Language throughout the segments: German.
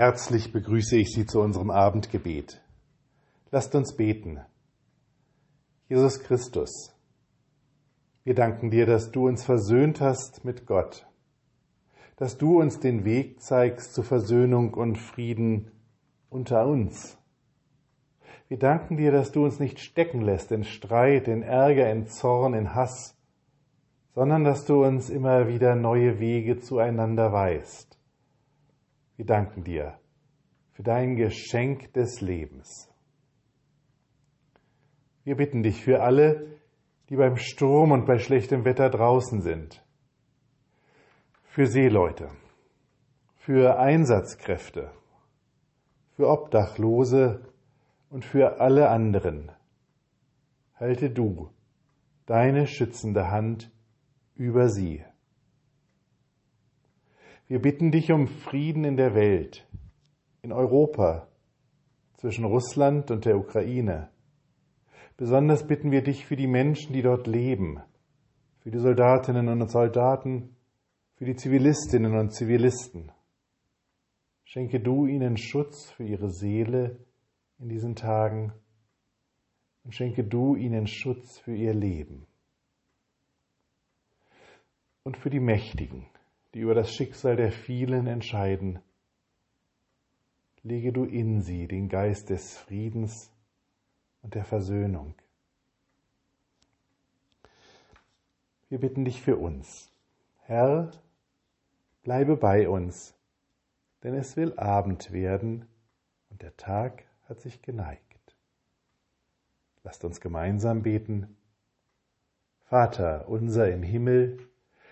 Herzlich begrüße ich Sie zu unserem Abendgebet. Lasst uns beten. Jesus Christus, wir danken dir, dass du uns versöhnt hast mit Gott, dass du uns den Weg zeigst zu Versöhnung und Frieden unter uns. Wir danken dir, dass du uns nicht stecken lässt in Streit, in Ärger, in Zorn, in Hass, sondern dass du uns immer wieder neue Wege zueinander weist. Wir danken dir für dein Geschenk des Lebens. Wir bitten dich für alle, die beim Sturm und bei schlechtem Wetter draußen sind, für Seeleute, für Einsatzkräfte, für Obdachlose und für alle anderen. Halte du deine schützende Hand über sie. Wir bitten dich um Frieden in der Welt, in Europa, zwischen Russland und der Ukraine. Besonders bitten wir dich für die Menschen, die dort leben, für die Soldatinnen und Soldaten, für die Zivilistinnen und Zivilisten. Schenke du ihnen Schutz für ihre Seele in diesen Tagen und schenke du ihnen Schutz für ihr Leben. Und für die Mächtigen, die über das Schicksal der vielen entscheiden, lege du in sie den Geist des Friedens und der Versöhnung. Wir bitten dich für uns. Herr, bleibe bei uns, denn es will Abend werden und der Tag hat sich geneigt. Lasst uns gemeinsam beten. Vater unser im Himmel,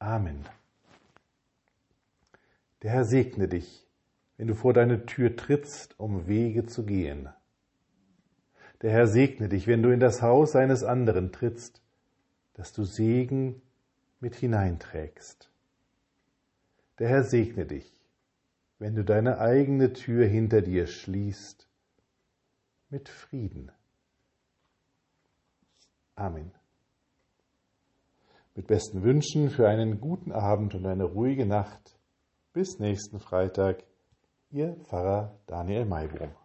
Amen. Der Herr segne dich, wenn du vor deine Tür trittst, um Wege zu gehen. Der Herr segne dich, wenn du in das Haus eines anderen trittst, dass du Segen mit hineinträgst. Der Herr segne dich, wenn du deine eigene Tür hinter dir schließt, mit Frieden. Amen. Mit besten Wünschen für einen guten Abend und eine ruhige Nacht bis nächsten Freitag, Ihr Pfarrer Daniel Maybrum.